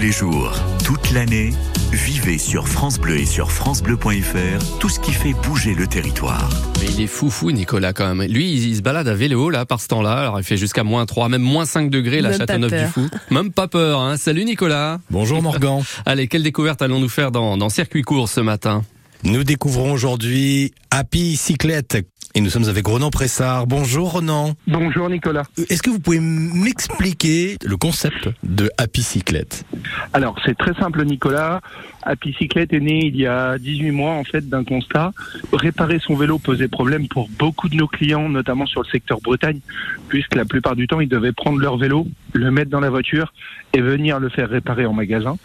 les jours, toute l'année, vivez sur France Bleu et sur francebleu.fr tout ce qui fait bouger le territoire. Mais il est foufou, Nicolas, quand même. Lui, il se balade à vélo, là, par ce temps-là. Alors, il fait jusqu'à moins 3, même moins 5 degrés, la Même pas Châteauneuf-du-Fou. Même pas peur, hein. Salut, Nicolas. Bonjour Morgan. Allez, quelle découverte allons-nous faire dans, dans Circuit Court ce matin? Nous découvrons aujourd'hui Happy Cyclette et nous sommes avec Ronan Pressard. Bonjour Ronan. Bonjour Nicolas. Est-ce que vous pouvez m'expliquer le concept de Happy Cyclette? Alors c'est très simple Nicolas. Happy Cyclette est né il y a 18 mois en fait d'un constat. Réparer son vélo posait problème pour beaucoup de nos clients, notamment sur le secteur Bretagne, puisque la plupart du temps ils devaient prendre leur vélo, le mettre dans la voiture et venir le faire réparer en magasin.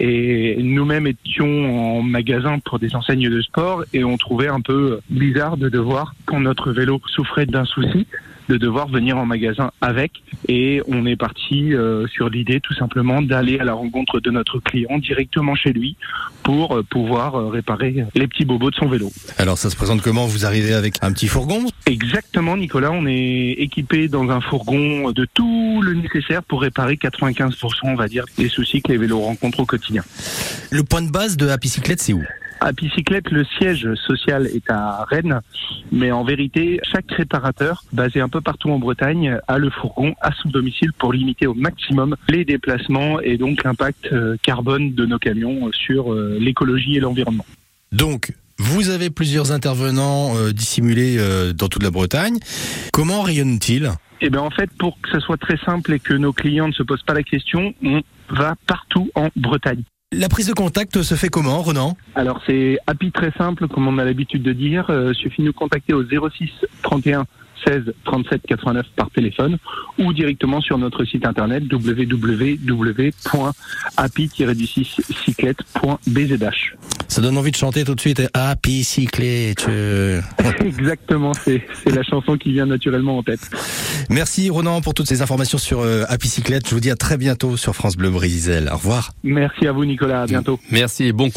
Et nous-mêmes étions en magasin pour des enseignes de sport et on trouvait un peu bizarre de devoir, quand notre vélo souffrait d'un souci, de devoir venir en magasin avec. Et on est parti euh, sur l'idée tout simplement d'aller à la rencontre de notre client directement chez lui pour euh, pouvoir euh, réparer les petits bobos de son vélo. Alors ça se présente comment? Vous arrivez avec un petit fourgon? Exactement Nicolas, on est équipé dans un fourgon de tout le nécessaire pour réparer 95% on va dire des soucis que les vélos rencontrent au quotidien. Le point de base de Happy Cyclette, c'est où? À Bicyclette, le siège social est à Rennes, mais en vérité, chaque réparateur, basé un peu partout en Bretagne, a le fourgon à son domicile pour limiter au maximum les déplacements et donc l'impact euh, carbone de nos camions sur euh, l'écologie et l'environnement. Donc, vous avez plusieurs intervenants euh, dissimulés euh, dans toute la Bretagne. Comment rayonnent-ils? Eh bien, en fait, pour que ça soit très simple et que nos clients ne se posent pas la question, on va partout en Bretagne. La prise de contact se fait comment, Ronan Alors c'est happy très simple, comme on a l'habitude de dire. Euh, suffit de nous contacter au 06 31 16 37 89 par téléphone ou directement sur notre site internet www.happy-cyclette.bzh. Ça donne envie de chanter tout de suite Happy Cyclette. Exactement, c'est c'est la chanson qui vient naturellement en tête. Merci Ronan pour toutes ces informations sur euh, Happy Cyclette. Je vous dis à très bientôt sur France Bleu Brésil. Au revoir. Merci à vous Nicolas, à bientôt. Merci et bon